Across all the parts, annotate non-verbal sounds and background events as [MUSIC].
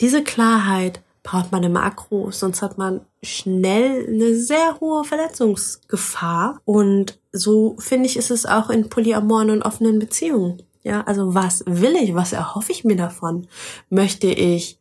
diese Klarheit braucht man im Akro, sonst hat man schnell eine sehr hohe Verletzungsgefahr. Und so finde ich, ist es auch in polyamoren und offenen Beziehungen. Ja, also was will ich? Was erhoffe ich mir davon? Möchte ich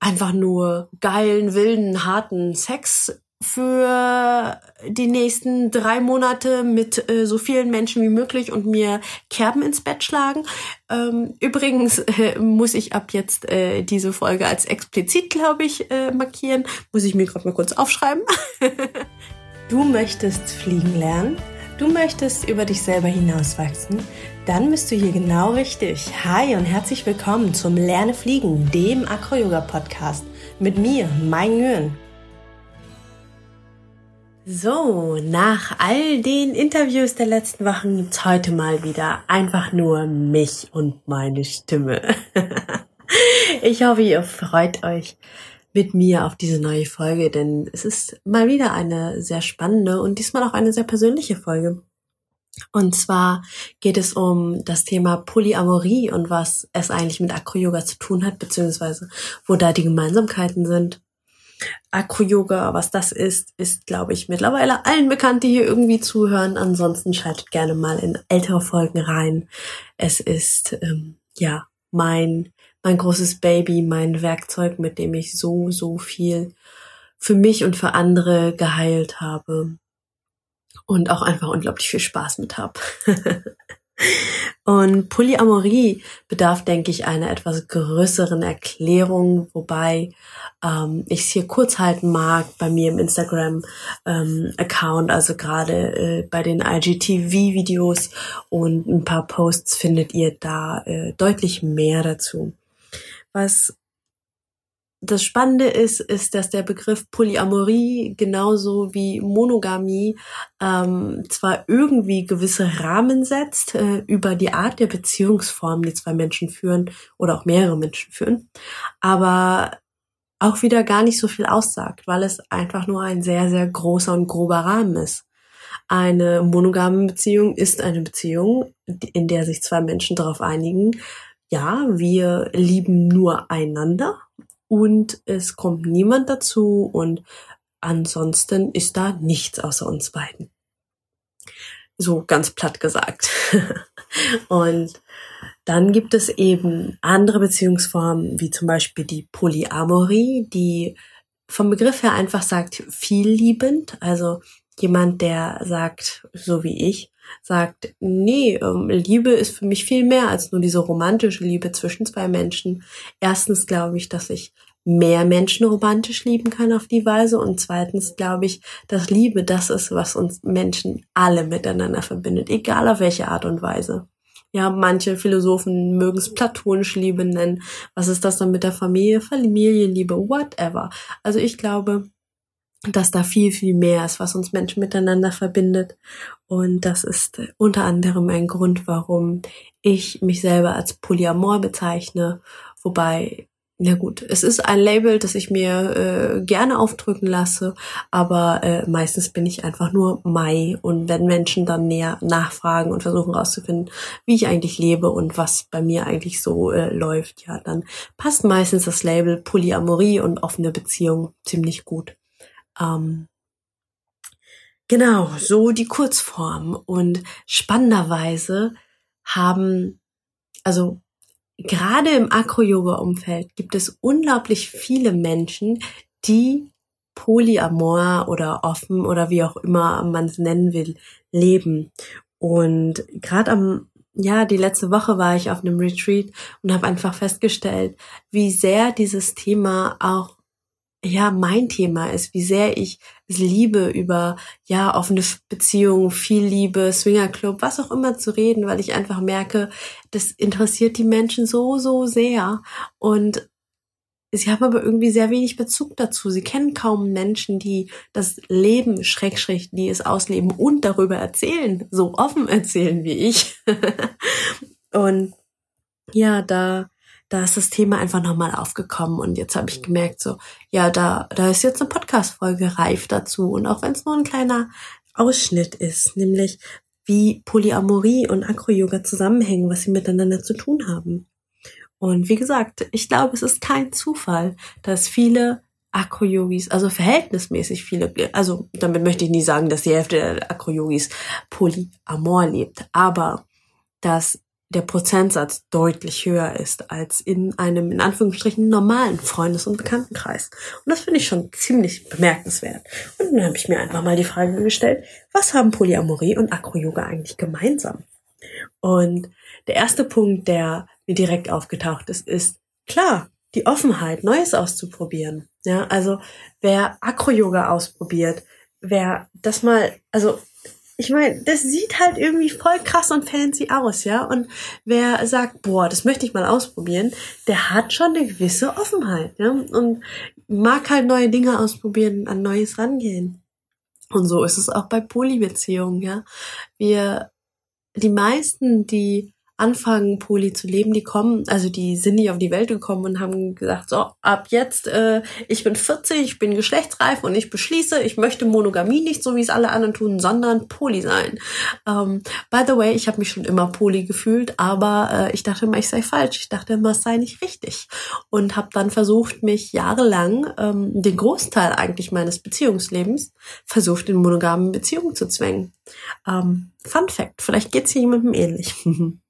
einfach nur geilen, wilden, harten Sex für die nächsten drei Monate mit äh, so vielen Menschen wie möglich und mir Kerben ins Bett schlagen. Ähm, übrigens äh, muss ich ab jetzt äh, diese Folge als explizit, glaube ich, äh, markieren. Muss ich mir gerade mal kurz aufschreiben. [LAUGHS] du möchtest fliegen lernen? Du möchtest über dich selber hinauswachsen? Dann bist du hier genau richtig. Hi und herzlich willkommen zum Lerne Fliegen, dem Acro-Yoga-Podcast. Mit mir, Mein Nguyen. So, nach all den Interviews der letzten Wochen gibt's heute mal wieder einfach nur mich und meine Stimme. [LAUGHS] ich hoffe, ihr freut euch mit mir auf diese neue Folge, denn es ist mal wieder eine sehr spannende und diesmal auch eine sehr persönliche Folge. Und zwar geht es um das Thema Polyamorie und was es eigentlich mit Acro-Yoga zu tun hat, beziehungsweise wo da die Gemeinsamkeiten sind. Acro-Yoga, was das ist, ist, glaube ich, mittlerweile allen bekannt, die hier irgendwie zuhören. Ansonsten schaltet gerne mal in ältere Folgen rein. Es ist, ähm, ja, mein, mein großes Baby, mein Werkzeug, mit dem ich so, so viel für mich und für andere geheilt habe. Und auch einfach unglaublich viel Spaß mit habe. [LAUGHS] Und Polyamorie bedarf, denke ich, einer etwas größeren Erklärung, wobei ähm, ich es hier kurz halten mag bei mir im Instagram-Account, ähm, also gerade äh, bei den IGTV-Videos und ein paar Posts findet ihr da äh, deutlich mehr dazu. Was das Spannende ist, ist, dass der Begriff Polyamorie genauso wie Monogamie ähm, zwar irgendwie gewisse Rahmen setzt äh, über die Art der Beziehungsform, die zwei Menschen führen oder auch mehrere Menschen führen, aber auch wieder gar nicht so viel aussagt, weil es einfach nur ein sehr, sehr großer und grober Rahmen ist. Eine monogame Beziehung ist eine Beziehung, in der sich zwei Menschen darauf einigen, ja, wir lieben nur einander und es kommt niemand dazu und ansonsten ist da nichts außer uns beiden. So ganz platt gesagt. [LAUGHS] und dann gibt es eben andere Beziehungsformen, wie zum Beispiel die Polyamorie, die vom Begriff her einfach sagt, vielliebend. Also jemand, der sagt, so wie ich, sagt, nee, ähm, Liebe ist für mich viel mehr als nur diese romantische Liebe zwischen zwei Menschen. Erstens glaube ich, dass ich mehr Menschen romantisch lieben kann auf die Weise und zweitens glaube ich, dass Liebe das ist, was uns Menschen alle miteinander verbindet, egal auf welche Art und Weise. Ja, manche Philosophen mögen es platonische Liebe nennen. Was ist das dann mit der Familie, Familienliebe, whatever. Also ich glaube, dass da viel, viel mehr ist, was uns Menschen miteinander verbindet. Und das ist unter anderem ein Grund, warum ich mich selber als Polyamor bezeichne, wobei na gut, es ist ein Label, das ich mir äh, gerne aufdrücken lasse, aber äh, meistens bin ich einfach nur Mai und wenn Menschen dann näher nachfragen und versuchen herauszufinden, wie ich eigentlich lebe und was bei mir eigentlich so äh, läuft, ja, dann passt meistens das Label Polyamorie und offene Beziehung ziemlich gut. Ähm, genau, so die Kurzform. Und spannenderweise haben, also gerade im Acro-Yoga-Umfeld gibt es unglaublich viele Menschen, die polyamor oder offen oder wie auch immer man es nennen will, leben. Und gerade am ja, die letzte Woche war ich auf einem Retreat und habe einfach festgestellt, wie sehr dieses Thema auch ja mein Thema ist, wie sehr ich es liebe, über ja offene Beziehungen, viel Liebe, Swingerclub, was auch immer zu reden, weil ich einfach merke, das interessiert die Menschen so so sehr und sie haben aber irgendwie sehr wenig Bezug dazu. Sie kennen kaum Menschen, die das Leben, Schrägstrich, die es ausleben und darüber erzählen, so offen erzählen wie ich. [LAUGHS] und ja, da da ist das Thema einfach nochmal aufgekommen und jetzt habe ich gemerkt, so, ja, da, da ist jetzt eine Podcast-Folge reif dazu und auch wenn es nur ein kleiner Ausschnitt ist, nämlich wie Polyamorie und Acro-Yoga zusammenhängen, was sie miteinander zu tun haben. Und wie gesagt, ich glaube, es ist kein Zufall, dass viele Akro-Yogis, also verhältnismäßig viele, also damit möchte ich nie sagen, dass die Hälfte der Akro-Yogis polyamor lebt, aber dass der Prozentsatz deutlich höher ist als in einem, in Anführungsstrichen, normalen Freundes- und Bekanntenkreis. Und das finde ich schon ziemlich bemerkenswert. Und dann habe ich mir einfach mal die Frage gestellt, was haben Polyamorie und Akro-Yoga eigentlich gemeinsam? Und der erste Punkt, der mir direkt aufgetaucht ist, ist, klar, die Offenheit, Neues auszuprobieren. Ja, also wer Akro-Yoga ausprobiert, wer das mal, also ich meine, das sieht halt irgendwie voll krass und fancy aus, ja. Und wer sagt, boah, das möchte ich mal ausprobieren, der hat schon eine gewisse Offenheit, ja. Und mag halt neue Dinge ausprobieren, an Neues rangehen. Und so ist es auch bei Polybeziehungen, ja. Wir, die meisten, die anfangen, Poly zu leben, die kommen, also die sind nicht auf die Welt gekommen und haben gesagt, so, ab jetzt, äh, ich bin 40, ich bin geschlechtsreif und ich beschließe, ich möchte Monogamie nicht so, wie es alle anderen tun, sondern Poly sein. Ähm, by the way, ich habe mich schon immer Poly gefühlt, aber äh, ich dachte immer, ich sei falsch. Ich dachte immer, es sei nicht richtig. Und habe dann versucht, mich jahrelang, ähm, den Großteil eigentlich meines Beziehungslebens, versucht, in monogamen Beziehungen zu zwängen. Ähm, Fun Fact, vielleicht geht's hier jemandem ähnlich. [LAUGHS]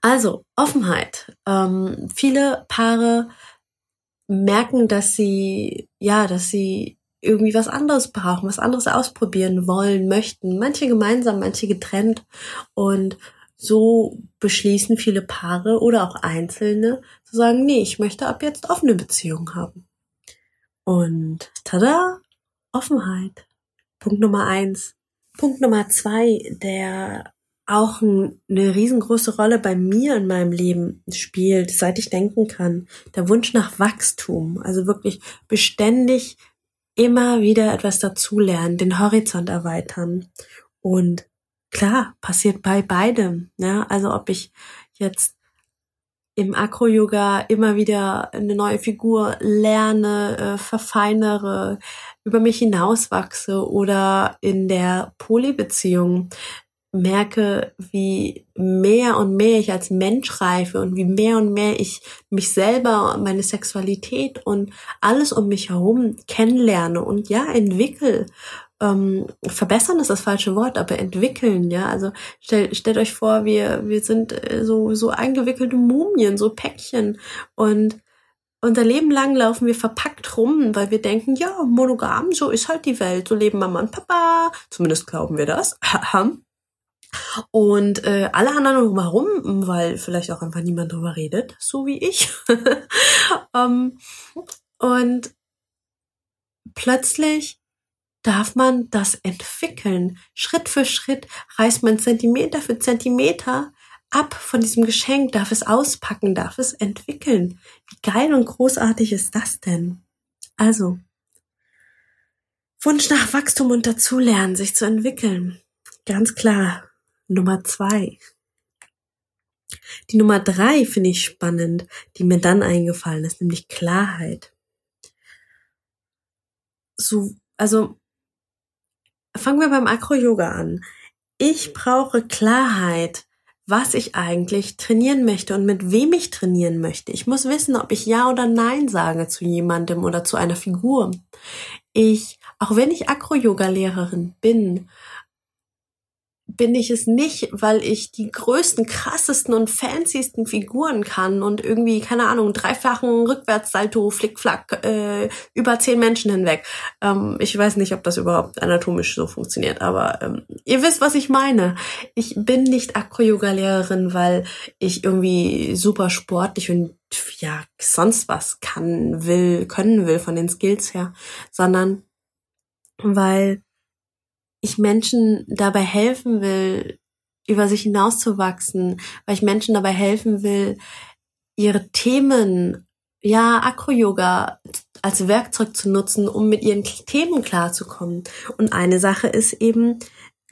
Also, Offenheit. Ähm, viele Paare merken, dass sie, ja, dass sie irgendwie was anderes brauchen, was anderes ausprobieren wollen, möchten. Manche gemeinsam, manche getrennt. Und so beschließen viele Paare oder auch Einzelne zu sagen, nee, ich möchte ab jetzt offene Beziehungen haben. Und tada, Offenheit. Punkt Nummer eins. Punkt Nummer zwei, der auch ein, eine riesengroße Rolle bei mir in meinem Leben spielt, seit ich denken kann. Der Wunsch nach Wachstum, also wirklich beständig immer wieder etwas dazulernen, den Horizont erweitern. Und klar, passiert bei beidem. Ja? Also ob ich jetzt im Akro-Yoga immer wieder eine neue Figur lerne, äh, verfeinere, über mich hinauswachse oder in der Polybeziehung merke, wie mehr und mehr ich als Mensch reife und wie mehr und mehr ich mich selber und meine Sexualität und alles um mich herum kennenlerne und ja, entwickle. Ähm, verbessern ist das falsche Wort, aber entwickeln, ja. Also stellt, stellt euch vor, wir, wir sind äh, so, so eingewickelte Mumien, so Päckchen und unser Leben lang laufen wir verpackt rum, weil wir denken, ja, monogam, so ist halt die Welt, so leben Mama und Papa, zumindest glauben wir das. [LAUGHS] Und äh, alle anderen drumherum, weil vielleicht auch einfach niemand drüber redet, so wie ich. um, [LAUGHS] ähm, und plötzlich darf man das entwickeln. Schritt für Schritt reißt man Zentimeter für Zentimeter ab von diesem Geschenk, darf es auspacken, darf es entwickeln. Wie geil und großartig ist das denn? Also, Wunsch nach Wachstum und dazulernen, sich zu entwickeln. Ganz klar, Nummer zwei. Die Nummer drei finde ich spannend, die mir dann eingefallen ist, nämlich Klarheit. So, also fangen wir beim Acro-Yoga an. Ich brauche Klarheit, was ich eigentlich trainieren möchte und mit wem ich trainieren möchte. Ich muss wissen, ob ich Ja oder Nein sage zu jemandem oder zu einer Figur. Ich, auch wenn ich Acro-Yoga-Lehrerin bin bin ich es nicht, weil ich die größten, krassesten und fancysten Figuren kann und irgendwie, keine Ahnung, dreifachen Rückwärtssalto, Flickflack, äh, über zehn Menschen hinweg. Ähm, ich weiß nicht, ob das überhaupt anatomisch so funktioniert, aber ähm, ihr wisst, was ich meine. Ich bin nicht Acro-Yoga-Lehrerin, weil ich irgendwie super sportlich und ja, sonst was kann, will, können will von den Skills her, sondern weil ich Menschen dabei helfen will, über sich hinauszuwachsen, weil ich Menschen dabei helfen will, ihre Themen, ja, Akro-Yoga als Werkzeug zu nutzen, um mit ihren Themen klarzukommen. Und eine Sache ist eben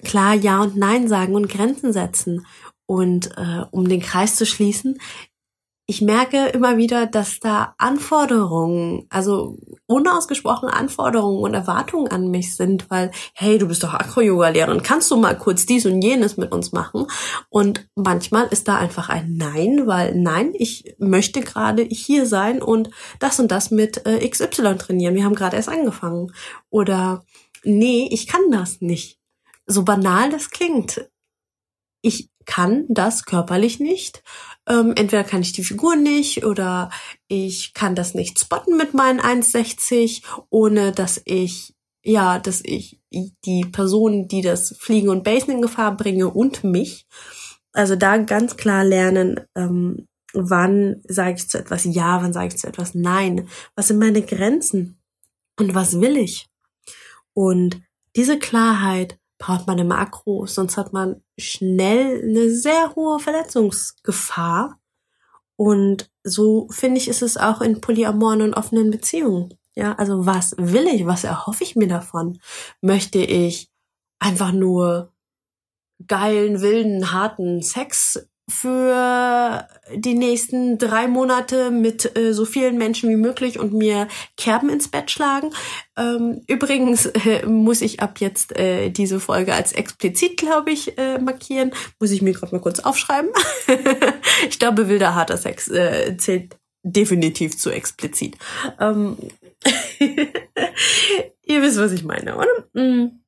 klar Ja und Nein sagen und Grenzen setzen. Und äh, um den Kreis zu schließen, ich merke immer wieder, dass da Anforderungen, also unausgesprochene Anforderungen und Erwartungen an mich sind, weil, hey, du bist doch Akro-Yoga-Lehrerin, kannst du mal kurz dies und jenes mit uns machen? Und manchmal ist da einfach ein Nein, weil nein, ich möchte gerade hier sein und das und das mit äh, XY trainieren. Wir haben gerade erst angefangen. Oder nee, ich kann das nicht. So banal das klingt. Ich kann das körperlich nicht. Ähm, entweder kann ich die Figur nicht oder ich kann das nicht spotten mit meinen 1,60, ohne dass ich, ja, dass ich die Person, die das Fliegen und Basen in Gefahr bringe und mich. Also da ganz klar lernen, ähm, wann sage ich zu etwas Ja, wann sage ich zu etwas Nein. Was sind meine Grenzen? Und was will ich? Und diese Klarheit braucht man im Akro, sonst hat man schnell eine sehr hohe Verletzungsgefahr. Und so finde ich, ist es auch in polyamoren und offenen Beziehungen. Ja, also was will ich? Was erhoffe ich mir davon? Möchte ich einfach nur geilen, wilden, harten Sex für die nächsten drei Monate mit äh, so vielen Menschen wie möglich und mir Kerben ins Bett schlagen. Ähm, übrigens äh, muss ich ab jetzt äh, diese Folge als explizit, glaube ich, äh, markieren. Muss ich mir gerade mal kurz aufschreiben. [LAUGHS] ich glaube, wilder harter Sex äh, zählt definitiv zu explizit. Ähm [LAUGHS] Ihr wisst, was ich meine, oder? Mm.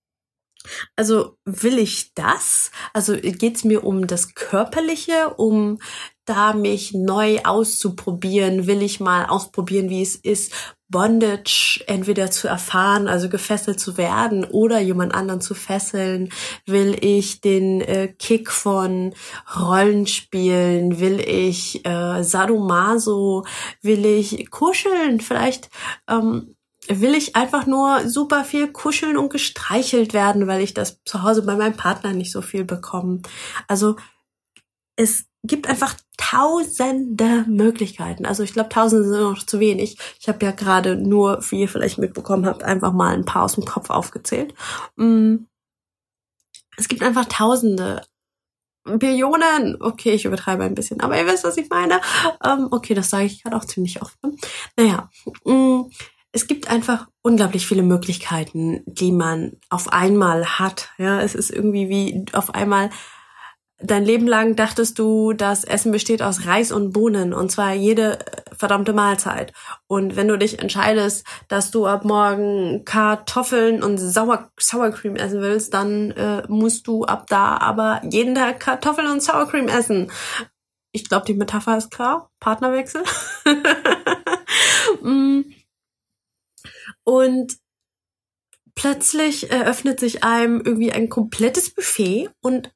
Also will ich das? Also geht's mir um das Körperliche, um da mich neu auszuprobieren? Will ich mal ausprobieren, wie es ist, Bondage entweder zu erfahren, also gefesselt zu werden oder jemand anderen zu fesseln? Will ich den äh, Kick von Rollenspielen? Will ich äh, Sadomaso? Will ich kuscheln? Vielleicht ähm, will ich einfach nur super viel kuscheln und gestreichelt werden, weil ich das zu Hause bei meinem Partner nicht so viel bekomme. Also es gibt einfach tausende Möglichkeiten. Also ich glaube, tausende sind noch zu wenig. Ich habe ja gerade nur, wie ihr vielleicht mitbekommen habt, einfach mal ein paar aus dem Kopf aufgezählt. Mm. Es gibt einfach tausende. Billionen, okay, ich übertreibe ein bisschen, aber ihr wisst, was ich meine. Ähm, okay, das sage ich gerade auch ziemlich oft. Ne? Naja, mm es gibt einfach unglaublich viele Möglichkeiten, die man auf einmal hat. Ja, es ist irgendwie wie auf einmal dein Leben lang dachtest du, das Essen besteht aus Reis und Bohnen und zwar jede verdammte Mahlzeit. Und wenn du dich entscheidest, dass du ab morgen Kartoffeln und Sauer Sour Cream essen willst, dann äh, musst du ab da aber jeden Tag Kartoffeln und Sour Cream essen. Ich glaube, die Metapher ist klar. Partnerwechsel. [LAUGHS] mm und plötzlich eröffnet sich einem irgendwie ein komplettes Buffet und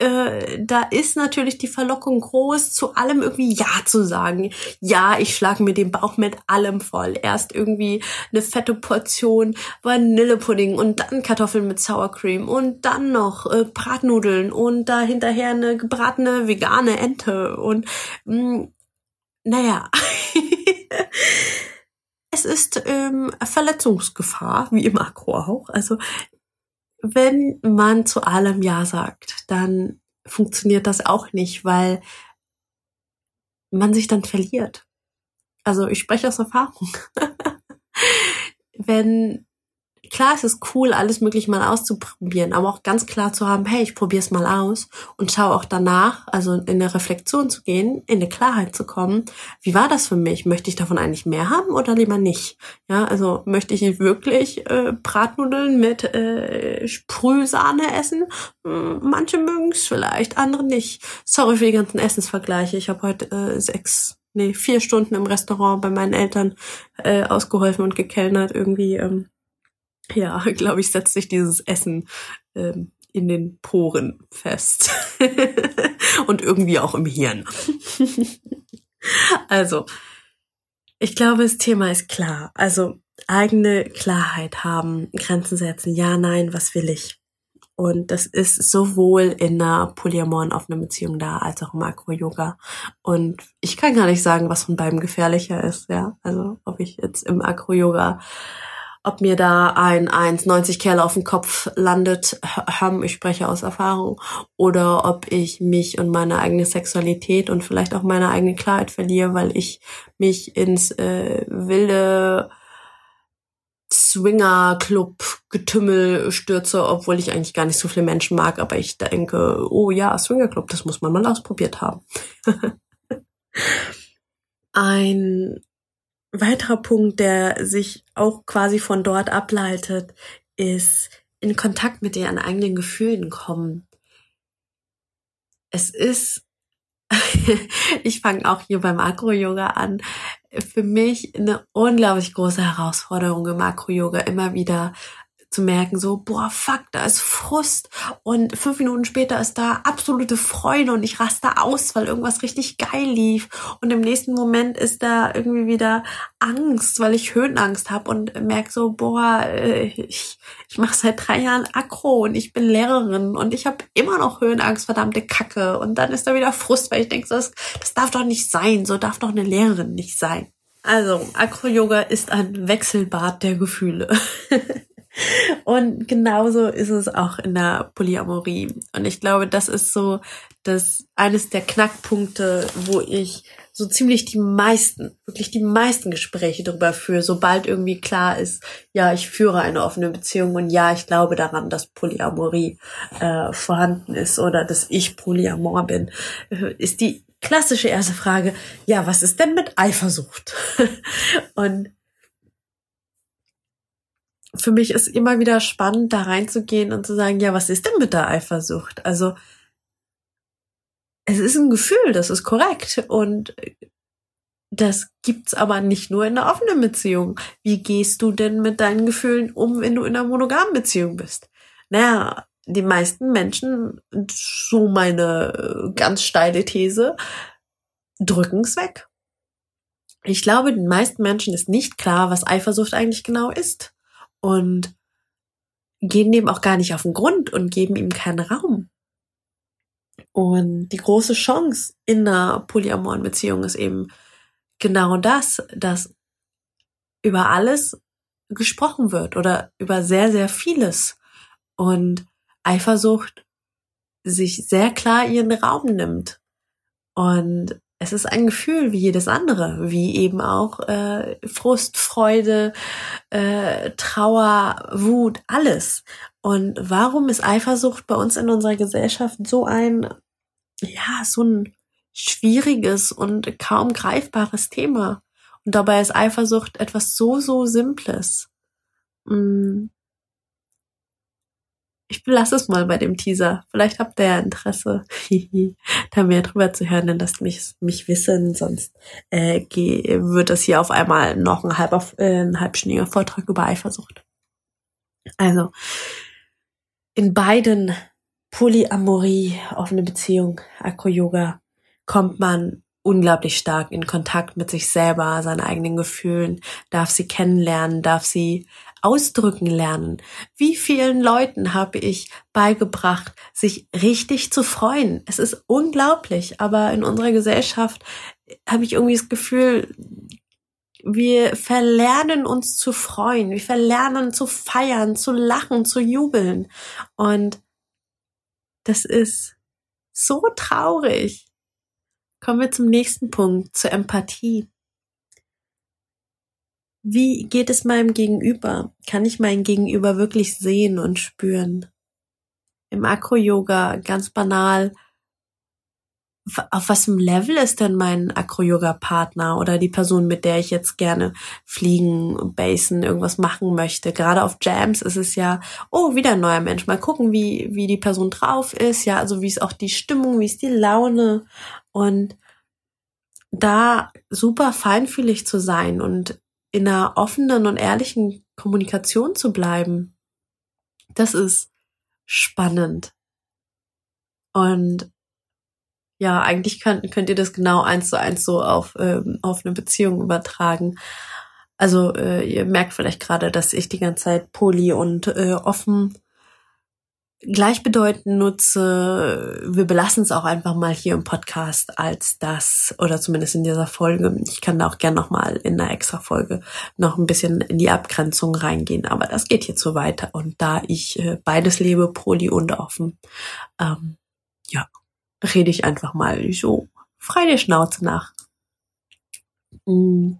äh, da ist natürlich die Verlockung groß, zu allem irgendwie Ja zu sagen. Ja, ich schlage mir den Bauch mit allem voll. Erst irgendwie eine fette Portion Vanillepudding und dann Kartoffeln mit Sour Cream und dann noch äh, Bratnudeln und da hinterher eine gebratene vegane Ente und mh, mm, naja. [LAUGHS] es ist ähm, Verletzungsgefahr, wie im Akro auch. Also wenn man zu allem Ja sagt, dann funktioniert das auch nicht, weil man sich dann verliert. Also ich spreche aus Erfahrung. [LAUGHS] wenn klar, es ist cool, alles möglich mal auszuprobieren, aber auch ganz klar zu haben, hey, ich probiere es mal aus und schaue auch danach, also in eine Reflexion zu gehen, in eine Klarheit zu kommen. Wie war das für mich? Möchte ich davon eigentlich mehr haben oder lieber nicht? Ja, also möchte ich wirklich äh, Bratnudeln mit äh, Sprühsahne essen? Hm, manche mögen es vielleicht, andere nicht. Sorry für die ganzen Essensvergleiche. Ich habe heute äh, sechs nee, vier Stunden im Restaurant bei meinen Eltern äh, ausgeholfen und gekellnert. Irgendwie ähm, ja, [LAUGHS] glaube ich, setzt sich dieses Essen ähm, in den Poren fest. [LAUGHS] Und irgendwie auch im Hirn. [LAUGHS] also, ich glaube, das Thema ist klar. Also, eigene Klarheit haben, Grenzen setzen. Ja, nein, was will ich? Und das ist sowohl in einer polyamoren offenen Beziehung da, als auch im Akro-Yoga. Und ich kann gar nicht sagen, was von beiden gefährlicher ist, ja. Also, ob ich jetzt im Akro-Yoga ob mir da ein 1,90 Kerl auf den Kopf landet, haben, ich spreche aus Erfahrung, oder ob ich mich und meine eigene Sexualität und vielleicht auch meine eigene Klarheit verliere, weil ich mich ins äh, wilde Swinger-Club-Getümmel stürze, obwohl ich eigentlich gar nicht so viele Menschen mag, aber ich denke, oh ja, Swinger-Club, das muss man mal ausprobiert haben. [LAUGHS] Ein weiterer Punkt, der sich auch quasi von dort ableitet, ist in Kontakt mit ihren eigenen Gefühlen kommen. Es ist, [LAUGHS] ich fange auch hier beim Akro-Yoga an, für mich eine unglaublich große Herausforderung im Akro-Yoga, immer wieder zu merken, so, boah, fuck, da ist Frust und fünf Minuten später ist da absolute Freude und ich raste aus, weil irgendwas richtig geil lief und im nächsten Moment ist da irgendwie wieder Angst, weil ich Höhenangst habe und merke so, boah, äh, ich, ich mache seit drei Jahren Akro und ich bin Lehrerin und ich habe immer noch Höhenangst, verdammte Kacke und dann ist da wieder Frust, weil ich denke, so, das, das darf doch nicht sein, so darf doch eine Lehrerin nicht sein. Also, Akro-Yoga ist ein Wechselbad der Gefühle. [LAUGHS] Und genauso ist es auch in der Polyamorie. Und ich glaube, das ist so das eines der Knackpunkte, wo ich so ziemlich die meisten, wirklich die meisten Gespräche darüber führe, sobald irgendwie klar ist, ja, ich führe eine offene Beziehung und ja, ich glaube daran, dass Polyamorie äh, vorhanden ist oder dass ich Polyamor bin, äh, ist die klassische erste Frage, ja, was ist denn mit Eifersucht? [LAUGHS] und für mich ist immer wieder spannend, da reinzugehen und zu sagen, ja, was ist denn mit der Eifersucht? Also, es ist ein Gefühl, das ist korrekt. Und das gibt's aber nicht nur in einer offenen Beziehung. Wie gehst du denn mit deinen Gefühlen um, wenn du in einer monogamen Beziehung bist? Naja, die meisten Menschen, so meine ganz steile These, drücken's weg. Ich glaube, den meisten Menschen ist nicht klar, was Eifersucht eigentlich genau ist und gehen dem auch gar nicht auf den Grund und geben ihm keinen Raum. Und die große Chance in einer polyamoren Beziehung ist eben genau das, dass über alles gesprochen wird oder über sehr, sehr vieles. Und Eifersucht sich sehr klar ihren Raum nimmt. Und es ist ein Gefühl wie jedes andere, wie eben auch äh, Frust, Freude, äh, Trauer, Wut, alles. Und warum ist Eifersucht bei uns in unserer Gesellschaft so ein, ja, so ein schwieriges und kaum greifbares Thema? Und dabei ist Eifersucht etwas so, so Simples. Mm ich belasse es mal bei dem Teaser. Vielleicht habt ihr ja Interesse, da mehr drüber zu hören, denn lasst mich, mich wissen, sonst äh, wird das hier auf einmal noch ein, halber, äh, ein halbstündiger Vortrag über Eifersucht. Also, in beiden Polyamorie, offene Beziehung, Akro-Yoga, kommt man unglaublich stark in Kontakt mit sich selber, seinen eigenen Gefühlen, darf sie kennenlernen, darf sie ausdrücken lernen. Wie vielen Leuten habe ich beigebracht, sich richtig zu freuen? Es ist unglaublich, aber in unserer Gesellschaft habe ich irgendwie das Gefühl, wir verlernen uns zu freuen, wir verlernen zu feiern, zu lachen, zu jubeln. Und das ist so traurig. Kommen wir zum nächsten Punkt, zur Empathie. Wie geht es meinem Gegenüber? Kann ich mein Gegenüber wirklich sehen und spüren? Im Akro-Yoga ganz banal, auf im Level ist denn mein Acro-Yoga-Partner oder die Person, mit der ich jetzt gerne fliegen, basen, irgendwas machen möchte? Gerade auf Jams ist es ja, oh, wieder ein neuer Mensch. Mal gucken, wie, wie die Person drauf ist. Ja, also wie ist auch die Stimmung, wie ist die Laune? Und da super feinfühlig zu sein und in einer offenen und ehrlichen Kommunikation zu bleiben, das ist spannend. Und ja, eigentlich könnt, könnt ihr das genau eins zu eins so auf, ähm, auf eine Beziehung übertragen. Also äh, ihr merkt vielleicht gerade, dass ich die ganze Zeit poly und äh, offen gleichbedeutend nutze, wir belassen es auch einfach mal hier im Podcast als das, oder zumindest in dieser Folge. Ich kann da auch gern nochmal in einer extra Folge noch ein bisschen in die Abgrenzung reingehen, aber das geht hier zu weiter. Und da ich äh, beides lebe, poly und offen, ähm, ja, rede ich einfach mal so frei der Schnauze nach. Mm.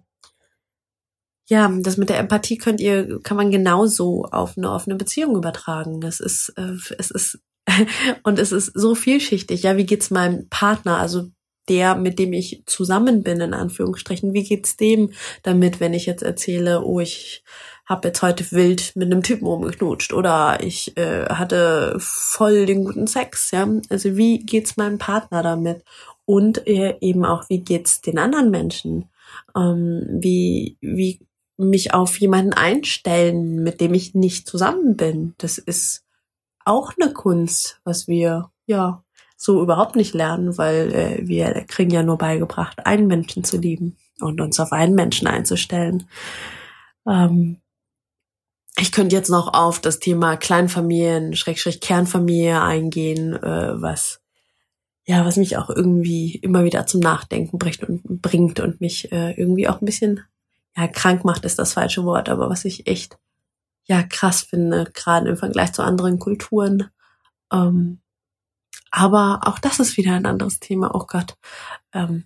Ja, das mit der Empathie könnt ihr, kann man genauso auf eine offene Beziehung übertragen. Das ist, äh, es ist, [LAUGHS] und es ist so vielschichtig. Ja, wie geht's meinem Partner, also der, mit dem ich zusammen bin, in Anführungsstrichen, wie geht's dem damit, wenn ich jetzt erzähle, oh, ich habe jetzt heute wild mit einem Typen rumgeknutscht oder ich äh, hatte voll den guten Sex, ja. Also wie geht's meinem Partner damit? Und äh, eben auch, wie geht's den anderen Menschen? Ähm, wie, wie mich auf jemanden einstellen, mit dem ich nicht zusammen bin. Das ist auch eine Kunst, was wir ja so überhaupt nicht lernen, weil äh, wir kriegen ja nur beigebracht, einen Menschen zu lieben und uns auf einen Menschen einzustellen. Ähm, ich könnte jetzt noch auf das Thema Kleinfamilien, Schrägstrich Kernfamilie eingehen, äh, was ja, was mich auch irgendwie immer wieder zum Nachdenken bringt und bringt und mich äh, irgendwie auch ein bisschen ja, krank macht ist das falsche Wort, aber was ich echt, ja, krass finde, gerade im Vergleich zu anderen Kulturen. Ähm, aber auch das ist wieder ein anderes Thema. Oh Gott. Ähm,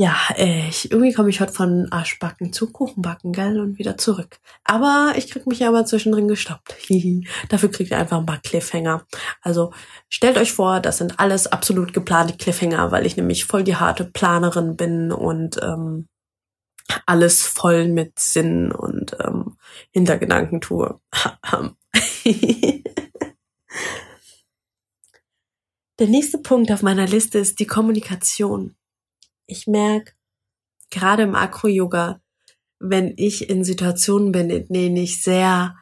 ja, ich, irgendwie komme ich heute von Arschbacken zu Kuchenbacken, gell, und wieder zurück. Aber ich krieg mich ja aber zwischendrin gestoppt. [LAUGHS] Dafür kriegt ihr einfach ein paar Cliffhanger. Also stellt euch vor, das sind alles absolut geplante Cliffhanger, weil ich nämlich voll die harte Planerin bin und ähm, alles voll mit Sinn und ähm, Hintergedanken tue. [LAUGHS] Der nächste Punkt auf meiner Liste ist die Kommunikation. Ich merke, gerade im Akro-Yoga, wenn ich in Situationen bin, in denen ich sehr,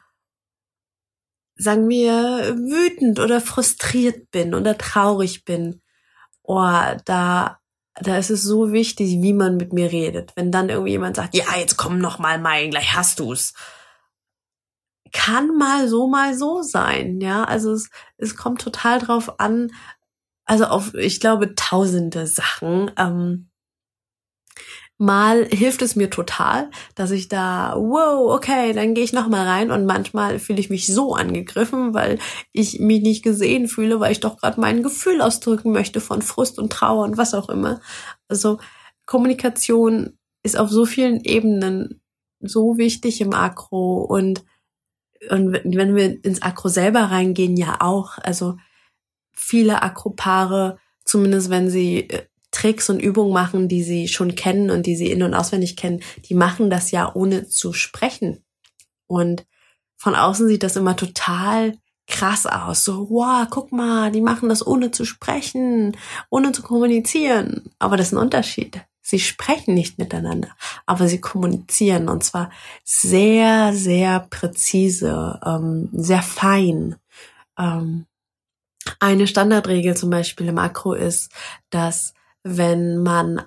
sagen wir, wütend oder frustriert bin oder traurig bin, oh, da da ist es so wichtig, wie man mit mir redet. Wenn dann irgendwie jemand sagt, ja, jetzt komm noch mal mein, gleich hast du's. Kann mal so, mal so sein, ja. Also es, es kommt total drauf an, also auf, ich glaube, tausende Sachen. Ähm, Mal hilft es mir total, dass ich da, wow, okay, dann gehe ich noch mal rein und manchmal fühle ich mich so angegriffen, weil ich mich nicht gesehen fühle, weil ich doch gerade mein Gefühl ausdrücken möchte von Frust und Trauer und was auch immer. Also Kommunikation ist auf so vielen Ebenen so wichtig im Akro und und wenn wir ins Akro selber reingehen, ja auch. Also viele Akropaare, zumindest wenn sie äh, Tricks und Übungen machen, die sie schon kennen und die sie in- und auswendig kennen, die machen das ja ohne zu sprechen. Und von außen sieht das immer total krass aus. So, wow, guck mal, die machen das ohne zu sprechen, ohne zu kommunizieren. Aber das ist ein Unterschied. Sie sprechen nicht miteinander, aber sie kommunizieren und zwar sehr, sehr präzise, ähm, sehr fein. Ähm, eine Standardregel zum Beispiel im Akro ist, dass wenn man äh,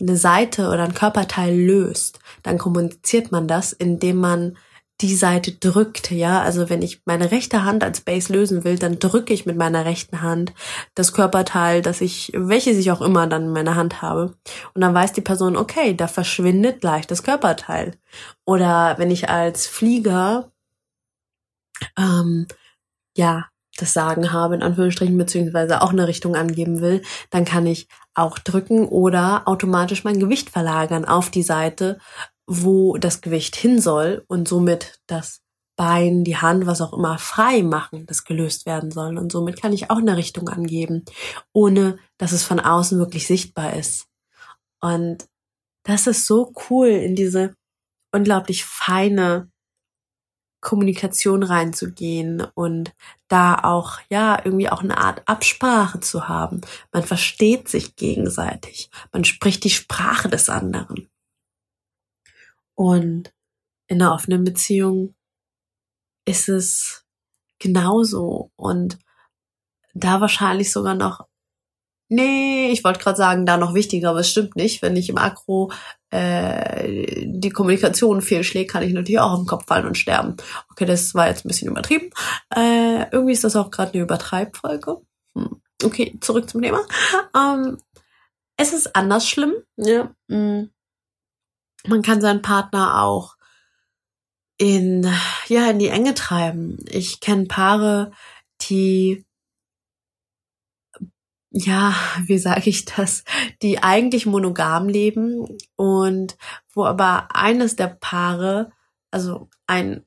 eine Seite oder ein Körperteil löst, dann kommuniziert man das, indem man die Seite drückt, ja. Also wenn ich meine rechte Hand als Base lösen will, dann drücke ich mit meiner rechten Hand das Körperteil, das ich, welches ich auch immer dann in meiner Hand habe. Und dann weiß die Person, okay, da verschwindet gleich das Körperteil. Oder wenn ich als Flieger, ähm, ja, das Sagen habe, in Anführungsstrichen, beziehungsweise auch eine Richtung angeben will, dann kann ich auch drücken oder automatisch mein Gewicht verlagern auf die Seite, wo das Gewicht hin soll und somit das Bein, die Hand, was auch immer frei machen, das gelöst werden soll. Und somit kann ich auch eine Richtung angeben, ohne dass es von außen wirklich sichtbar ist. Und das ist so cool, in diese unglaublich feine Kommunikation reinzugehen und da auch, ja, irgendwie auch eine Art Absprache zu haben. Man versteht sich gegenseitig. Man spricht die Sprache des anderen. Und in einer offenen Beziehung ist es genauso und da wahrscheinlich sogar noch Nee, ich wollte gerade sagen, da noch wichtiger, aber es stimmt nicht. Wenn ich im Akro äh, die Kommunikation fehlschlägt, kann ich natürlich auch im Kopf fallen und sterben. Okay, das war jetzt ein bisschen übertrieben. Äh, irgendwie ist das auch gerade eine Übertreibfolge. Hm. Okay, zurück zum Thema. [LAUGHS] Ähm, es ist anders schlimm. Ja. Hm. Man kann seinen Partner auch in ja in die Enge treiben. Ich kenne Paare, die ja, wie sage ich das, die eigentlich monogam leben und wo aber eines der Paare, also ein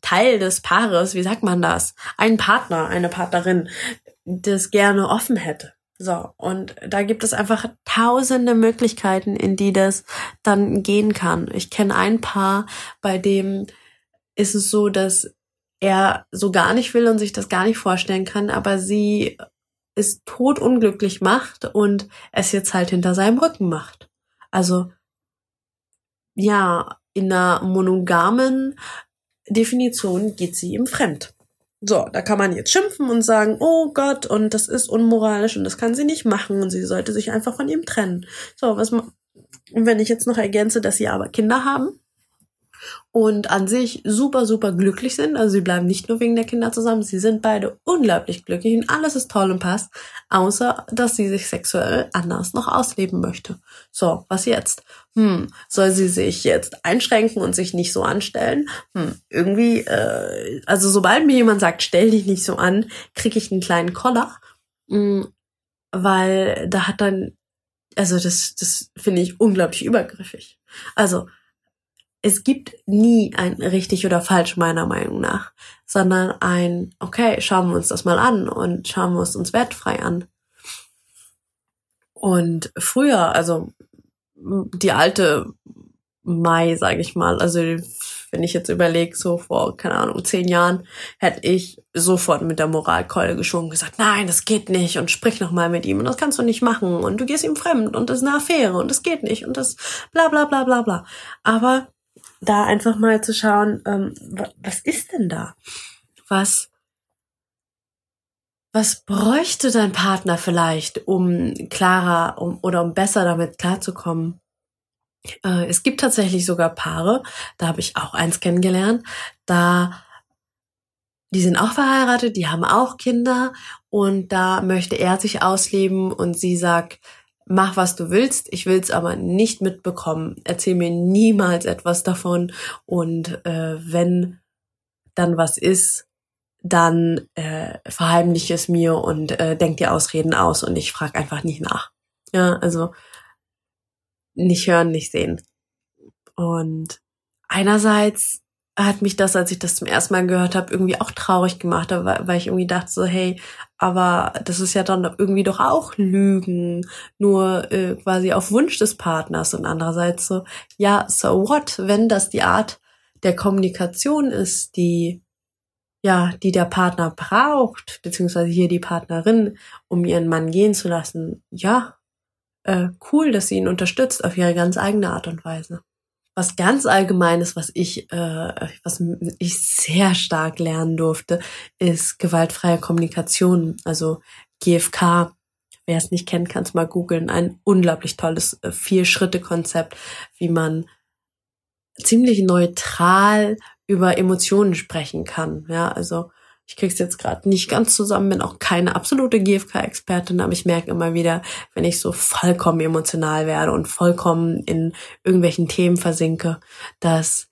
Teil des Paares, wie sagt man das, ein Partner, eine Partnerin, das gerne offen hätte. So, und da gibt es einfach tausende Möglichkeiten, in die das dann gehen kann. Ich kenne ein Paar, bei dem ist es so, dass er so gar nicht will und sich das gar nicht vorstellen kann, aber sie es totunglücklich macht und es jetzt halt hinter seinem Rücken macht. Also ja, in einer monogamen Definition geht sie ihm fremd. So, da kann man jetzt schimpfen und sagen, oh Gott, und das ist unmoralisch und das kann sie nicht machen und sie sollte sich einfach von ihm trennen. So, was, und wenn ich jetzt noch ergänze, dass sie aber Kinder haben, und an sich super, super glücklich sind. Also sie bleiben nicht nur wegen der Kinder zusammen, sie sind beide unglaublich glücklich und alles ist toll und passt, außer dass sie sich sexuell anders noch ausleben möchte. So, was jetzt? Hm, soll sie sich jetzt einschränken und sich nicht so anstellen? Hm, irgendwie, äh, also sobald mir jemand sagt, stell dich nicht so an, kriege ich einen kleinen Koller. Hm, weil da hat dann, also das, das finde ich unglaublich übergriffig. Also, es gibt nie ein richtig oder falsch meiner Meinung nach, sondern ein, okay, schauen wir uns das mal an und schauen wir es uns wertfrei an. Und früher, also die alte Mai, sage ich mal, also wenn ich jetzt überlege, so vor, keine Ahnung, zehn Jahren, hätte ich sofort mit der Moralkeule geschwungen und gesagt, nein, das geht nicht und sprich noch mal mit ihm und das kannst du nicht machen und du gehst ihm fremd und das ist eine Affäre und das geht nicht und das bla bla bla bla bla. Aber da einfach mal zu schauen, ähm, was ist denn da? Was, was bräuchte dein Partner vielleicht, um klarer um, oder um besser damit klarzukommen? Äh, es gibt tatsächlich sogar Paare, da habe ich auch eins kennengelernt, da die sind auch verheiratet, die haben auch Kinder und da möchte er sich ausleben und sie sagt, mach was du willst, ich will es aber nicht mitbekommen. Erzähl mir niemals etwas davon und äh, wenn dann was ist, dann äh, verheimliche es mir und äh, denk dir Ausreden aus und ich frage einfach nicht nach. Ja, also nicht hören, nicht sehen. Und einerseits hat mich das, als ich das zum ersten Mal gehört habe, irgendwie auch traurig gemacht, weil ich irgendwie dachte so, hey, aber das ist ja dann irgendwie doch auch Lügen, nur äh, quasi auf Wunsch des Partners. Und andererseits so, ja, so what, wenn das die Art der Kommunikation ist, die ja, die der Partner braucht, beziehungsweise hier die Partnerin, um ihren Mann gehen zu lassen, ja, äh, cool, dass sie ihn unterstützt auf ihre ganz eigene Art und Weise was ganz Allgemeines, was ich, äh, was ich sehr stark lernen durfte, ist gewaltfreie Kommunikation, also GFK. Wer es nicht kennt, kann es mal googeln. Ein unglaublich tolles äh, Vier-Schritte-Konzept, wie man ziemlich neutral über Emotionen sprechen kann. Ja, also ich krieg's jetzt gerade nicht ganz zusammen, bin auch keine absolute GFK-Expertin, aber ich merke immer wieder, wenn ich so vollkommen emotional werde und vollkommen in irgendwelchen Themen versinke, dass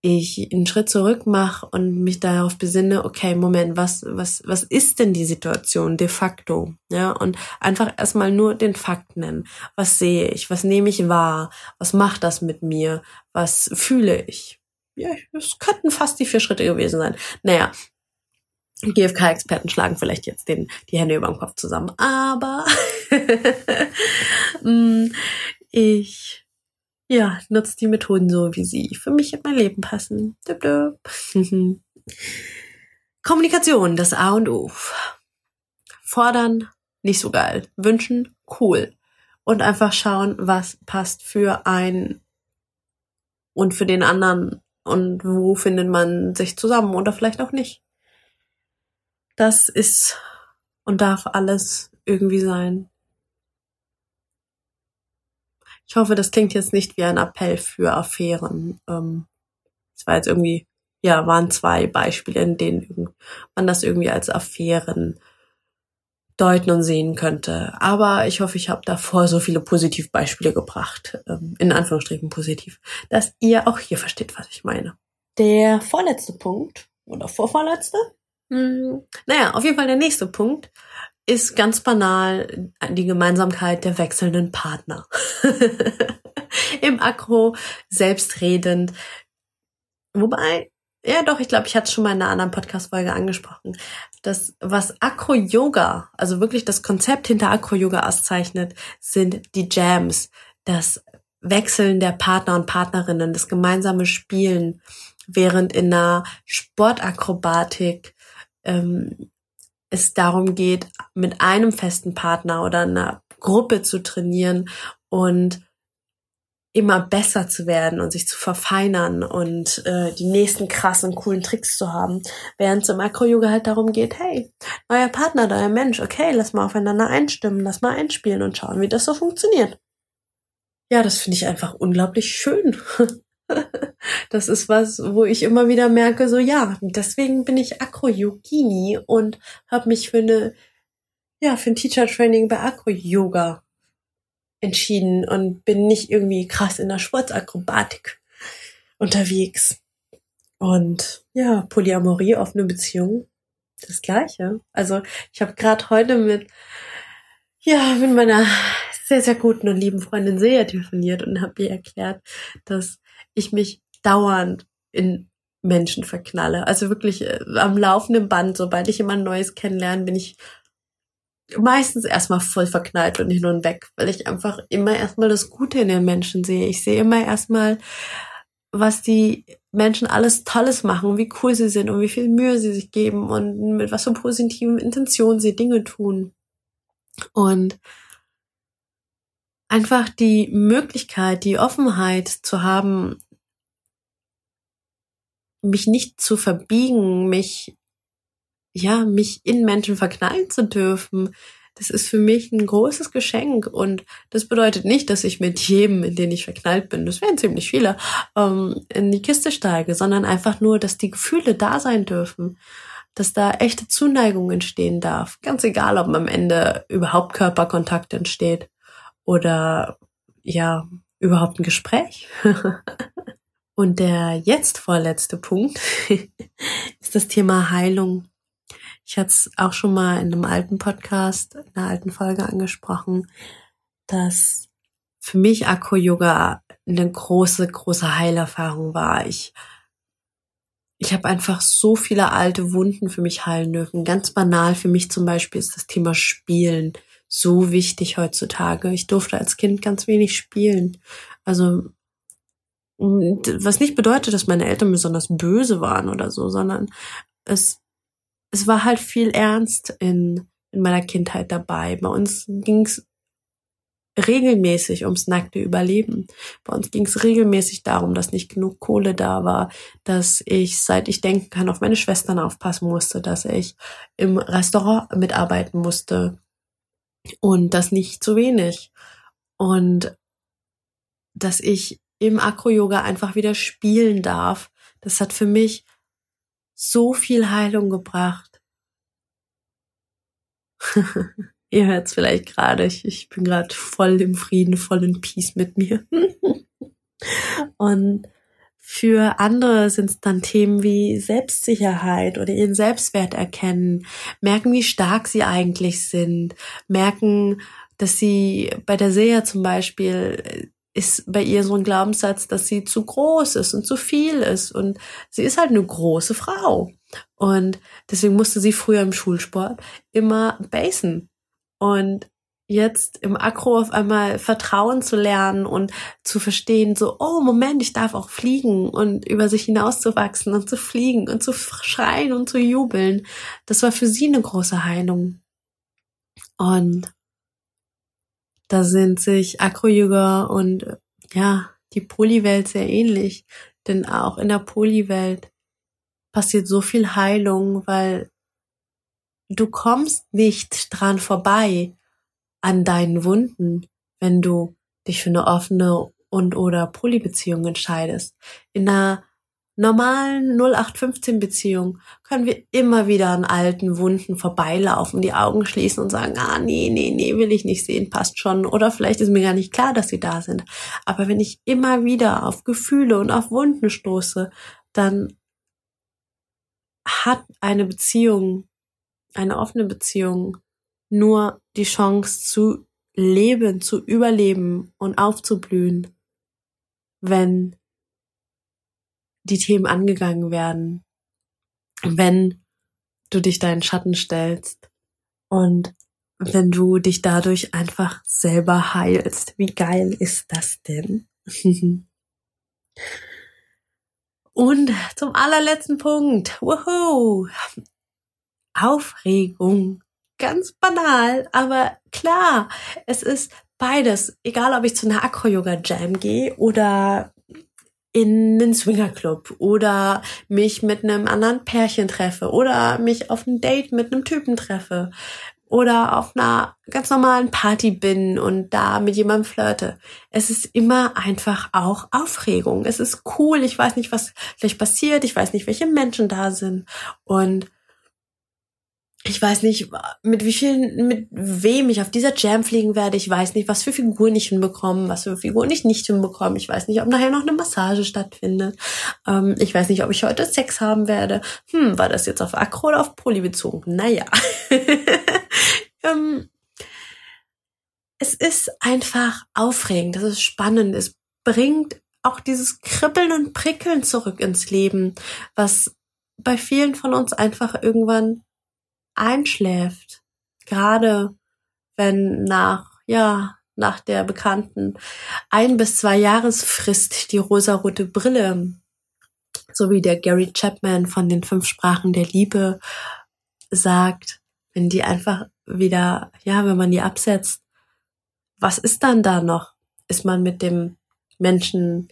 ich einen Schritt zurück mache und mich darauf besinne, okay, Moment, was, was, was ist denn die Situation de facto? Ja, und einfach erstmal nur den Fakt nennen. Was sehe ich? Was nehme ich wahr? Was macht das mit mir? Was fühle ich? Ja, es könnten fast die vier Schritte gewesen sein. Naja, GFK-Experten schlagen vielleicht jetzt den, die Hände über den Kopf zusammen, aber [LAUGHS] mm, ich ja, nutze die Methoden so, wie sie für mich in mein Leben passen. [LAUGHS] Kommunikation, das A und O. Fordern, nicht so geil. Wünschen, cool. Und einfach schauen, was passt für ein und für den anderen und wo findet man sich zusammen oder vielleicht auch nicht. Das ist und darf alles irgendwie sein. Ich hoffe, das klingt jetzt nicht wie ein Appell für Affären. Ähm, das war jetzt irgendwie, ja, waren zwei Beispiele, in denen man das irgendwie als Affären deuten und sehen könnte. Aber ich hoffe, ich habe davor so viele Positivbeispiele gebracht, ähm, in Anführungsstrichen positiv, dass ihr auch hier versteht, was ich meine. Der vorletzte Punkt oder vorvorletzte? Hm, naja, auf jeden Fall der nächste Punkt ist ganz banal die Gemeinsamkeit der wechselnden Partner. [LAUGHS] Im Akro selbstredend. Wobei, ja doch, ich glaube, ich hatte es schon mal in einer anderen Podcast-Folge angesprochen. Das, was Akro-Yoga, also wirklich das Konzept hinter Akro-Yoga auszeichnet, sind die Jams, das Wechseln der Partner und Partnerinnen, das gemeinsame Spielen, während in einer Sportakrobatik ähm, es darum geht, mit einem festen Partner oder einer Gruppe zu trainieren und immer besser zu werden und sich zu verfeinern und äh, die nächsten krassen, coolen Tricks zu haben. Während es im Akro-Yoga halt darum geht, hey, neuer Partner, neuer Mensch, okay, lass mal aufeinander einstimmen, lass mal einspielen und schauen, wie das so funktioniert. Ja, das finde ich einfach unglaublich schön. [LAUGHS] das ist was, wo ich immer wieder merke, so ja, deswegen bin ich Akro-Yogini und habe mich für eine, ja, für ein Teacher-Training bei Akro-Yoga entschieden und bin nicht irgendwie krass in der Sportakrobatik unterwegs. Und ja, Polyamorie, offene Beziehung, das gleiche. Also ich habe gerade heute mit ja mit meiner sehr sehr guten und lieben Freundin Seja telefoniert und habe ihr erklärt, dass ich mich dauernd in Menschen verknalle. Also wirklich äh, am laufenden Band, sobald ich jemand Neues kennenlerne, bin ich meistens erstmal voll verknallt und hin und weg, weil ich einfach immer erstmal das Gute in den Menschen sehe. Ich sehe immer erstmal, was die Menschen alles Tolles machen, wie cool sie sind und wie viel Mühe sie sich geben und mit was für positiven Intentionen sie Dinge tun. Und einfach die Möglichkeit, die Offenheit zu haben, mich nicht zu verbiegen, mich, ja, mich in Menschen verknallen zu dürfen, das ist für mich ein großes Geschenk und das bedeutet nicht, dass ich mit jedem, in den ich verknallt bin, das wären ziemlich viele, ähm, in die Kiste steige, sondern einfach nur, dass die Gefühle da sein dürfen, dass da echte Zuneigung entstehen darf. Ganz egal, ob am Ende überhaupt Körperkontakt entsteht oder ja, überhaupt ein Gespräch. [LAUGHS] Und der jetzt vorletzte Punkt [LAUGHS] ist das Thema Heilung. Ich hatte es auch schon mal in einem alten Podcast, in einer alten Folge angesprochen, dass für mich Akku Yoga eine große, große Heilerfahrung war. Ich, ich habe einfach so viele alte Wunden für mich heilen dürfen. Ganz banal für mich zum Beispiel ist das Thema Spielen so wichtig heutzutage. Ich durfte als Kind ganz wenig spielen. Also was nicht bedeutet, dass meine Eltern besonders böse waren oder so, sondern es, es war halt viel Ernst in, in meiner Kindheit dabei. Bei uns ging's regelmäßig ums nackte Überleben. Bei uns ging es regelmäßig darum, dass nicht genug Kohle da war, dass ich, seit ich denken kann, auf meine Schwestern aufpassen musste, dass ich im Restaurant mitarbeiten musste, und das nicht zu wenig. Und dass ich im Akro-Yoga einfach wieder spielen darf, das hat für mich so viel Heilung gebracht. [LAUGHS] Ihr hört es vielleicht gerade, ich, ich bin gerade voll im Frieden, voll in Peace mit mir. [LAUGHS] und für andere sind es dann Themen wie Selbstsicherheit oder ihren Selbstwert erkennen, merken, wie stark sie eigentlich sind, merken, dass sie bei der Seher zum Beispiel ist bei ihr so ein Glaubenssatz, dass sie zu groß ist und zu viel ist und sie ist halt eine große Frau und deswegen musste sie früher im Schulsport immer basen und jetzt im Akro auf einmal Vertrauen zu lernen und zu verstehen, so, oh Moment, ich darf auch fliegen und über sich hinauszuwachsen und zu fliegen und zu schreien und zu jubeln. Das war für sie eine große Heilung. Und da sind sich Akro-Yoga und ja, die Polywelt sehr ähnlich. Denn auch in der Polywelt passiert so viel Heilung, weil du kommst nicht dran vorbei, an deinen Wunden, wenn du dich für eine offene und oder Polybeziehung entscheidest. In einer normalen 0815 Beziehung können wir immer wieder an alten Wunden vorbeilaufen, die Augen schließen und sagen, ah, nee, nee, nee, will ich nicht sehen, passt schon. Oder vielleicht ist mir gar nicht klar, dass sie da sind. Aber wenn ich immer wieder auf Gefühle und auf Wunden stoße, dann hat eine Beziehung, eine offene Beziehung nur die Chance zu leben, zu überleben und aufzublühen, wenn die Themen angegangen werden, wenn du dich deinen Schatten stellst und wenn du dich dadurch einfach selber heilst. Wie geil ist das denn? [LAUGHS] und zum allerletzten Punkt. Woohoo! Aufregung. Ganz banal, aber klar, es ist beides. Egal, ob ich zu einer Acro-Yoga-Jam gehe oder in einen Swingerclub oder mich mit einem anderen Pärchen treffe oder mich auf ein Date mit einem Typen treffe oder auf einer ganz normalen Party bin und da mit jemandem flirte. Es ist immer einfach auch Aufregung. Es ist cool. Ich weiß nicht, was gleich passiert. Ich weiß nicht, welche Menschen da sind. Und ich weiß nicht, mit wie vielen, mit wem ich auf dieser Jam fliegen werde. Ich weiß nicht, was für Figuren ich hinbekomme, was für Figuren ich nicht hinbekomme. Ich weiß nicht, ob nachher noch eine Massage stattfindet. Ähm, ich weiß nicht, ob ich heute Sex haben werde. Hm, war das jetzt auf Akro oder auf Poly bezogen? Naja. [LAUGHS] ähm, es ist einfach aufregend, das ist spannend, es bringt auch dieses Kribbeln und Prickeln zurück ins Leben, was bei vielen von uns einfach irgendwann einschläft. Gerade wenn nach, ja, nach der bekannten ein bis zwei Jahresfrist die rosarote Brille, so wie der Gary Chapman von den fünf Sprachen der Liebe sagt, wenn die einfach wieder, ja, wenn man die absetzt, was ist dann da noch? Ist man mit dem Menschen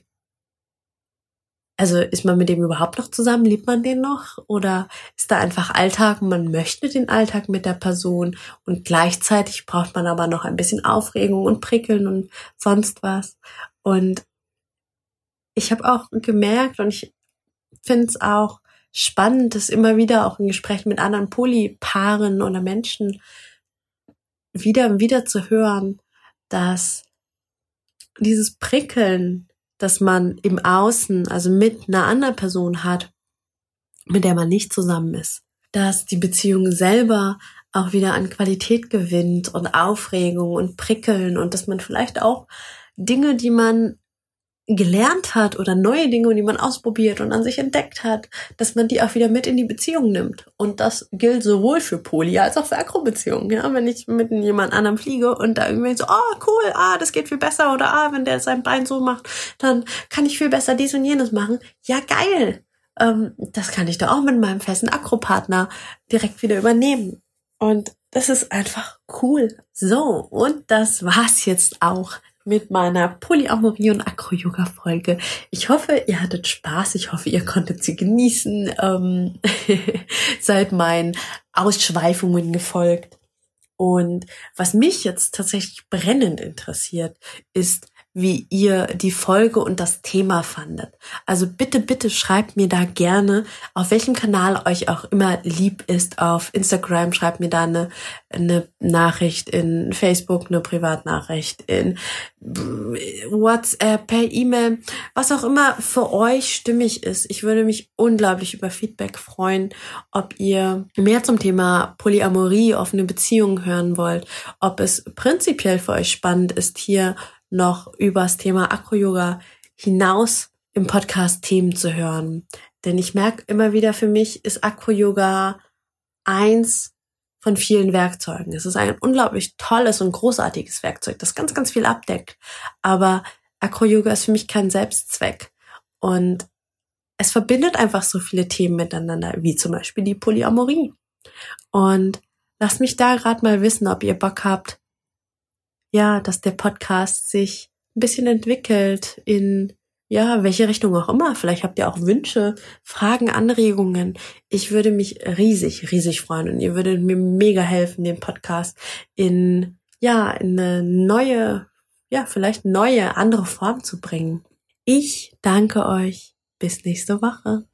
also ist man mit dem überhaupt noch zusammen? Liebt man den noch? Oder ist da einfach Alltag und man möchte den Alltag mit der Person und gleichzeitig braucht man aber noch ein bisschen Aufregung und Prickeln und sonst was. Und ich habe auch gemerkt und ich finde es auch spannend, das immer wieder auch in Gesprächen mit anderen Polypaaren oder Menschen wieder und wieder zu hören, dass dieses Prickeln dass man im Außen, also mit einer anderen Person hat, mit der man nicht zusammen ist. Dass die Beziehung selber auch wieder an Qualität gewinnt und Aufregung und Prickeln und dass man vielleicht auch Dinge, die man gelernt hat oder neue Dinge, die man ausprobiert und an sich entdeckt hat, dass man die auch wieder mit in die Beziehung nimmt. Und das gilt sowohl für Poly als auch für Akrobeziehungen. Ja, wenn ich mit jemand anderem fliege und da irgendwie so, oh cool, ah, das geht viel besser oder ah, wenn der sein Bein so macht, dann kann ich viel besser dies und jenes machen. Ja, geil. Ähm, das kann ich da auch mit meinem festen Akropartner direkt wieder übernehmen. Und das ist einfach cool. So, und das war's jetzt auch mit meiner Polyamorie und Acro-Yoga-Folge. Ich hoffe, ihr hattet Spaß. Ich hoffe, ihr konntet sie genießen. Ähm, [LAUGHS] seid meinen Ausschweifungen gefolgt. Und was mich jetzt tatsächlich brennend interessiert, ist, wie ihr die Folge und das Thema fandet. Also bitte, bitte schreibt mir da gerne, auf welchem Kanal euch auch immer lieb ist. Auf Instagram schreibt mir da eine, eine Nachricht, in Facebook eine Privatnachricht, in WhatsApp, per E-Mail, was auch immer für euch stimmig ist. Ich würde mich unglaublich über Feedback freuen, ob ihr mehr zum Thema Polyamorie, offene Beziehungen hören wollt, ob es prinzipiell für euch spannend ist, hier noch übers Thema Acro-Yoga hinaus im Podcast Themen zu hören. Denn ich merke immer wieder für mich ist Acro-Yoga eins von vielen Werkzeugen. Es ist ein unglaublich tolles und großartiges Werkzeug, das ganz, ganz viel abdeckt. Aber Acro-Yoga ist für mich kein Selbstzweck. Und es verbindet einfach so viele Themen miteinander, wie zum Beispiel die Polyamorie. Und lasst mich da gerade mal wissen, ob ihr Bock habt, ja, dass der Podcast sich ein bisschen entwickelt in ja, welche Richtung auch immer. Vielleicht habt ihr auch Wünsche, Fragen, Anregungen. Ich würde mich riesig, riesig freuen und ihr würdet mir mega helfen, den Podcast in, ja, in eine neue ja, vielleicht neue, andere Form zu bringen. Ich danke euch. Bis nächste Woche.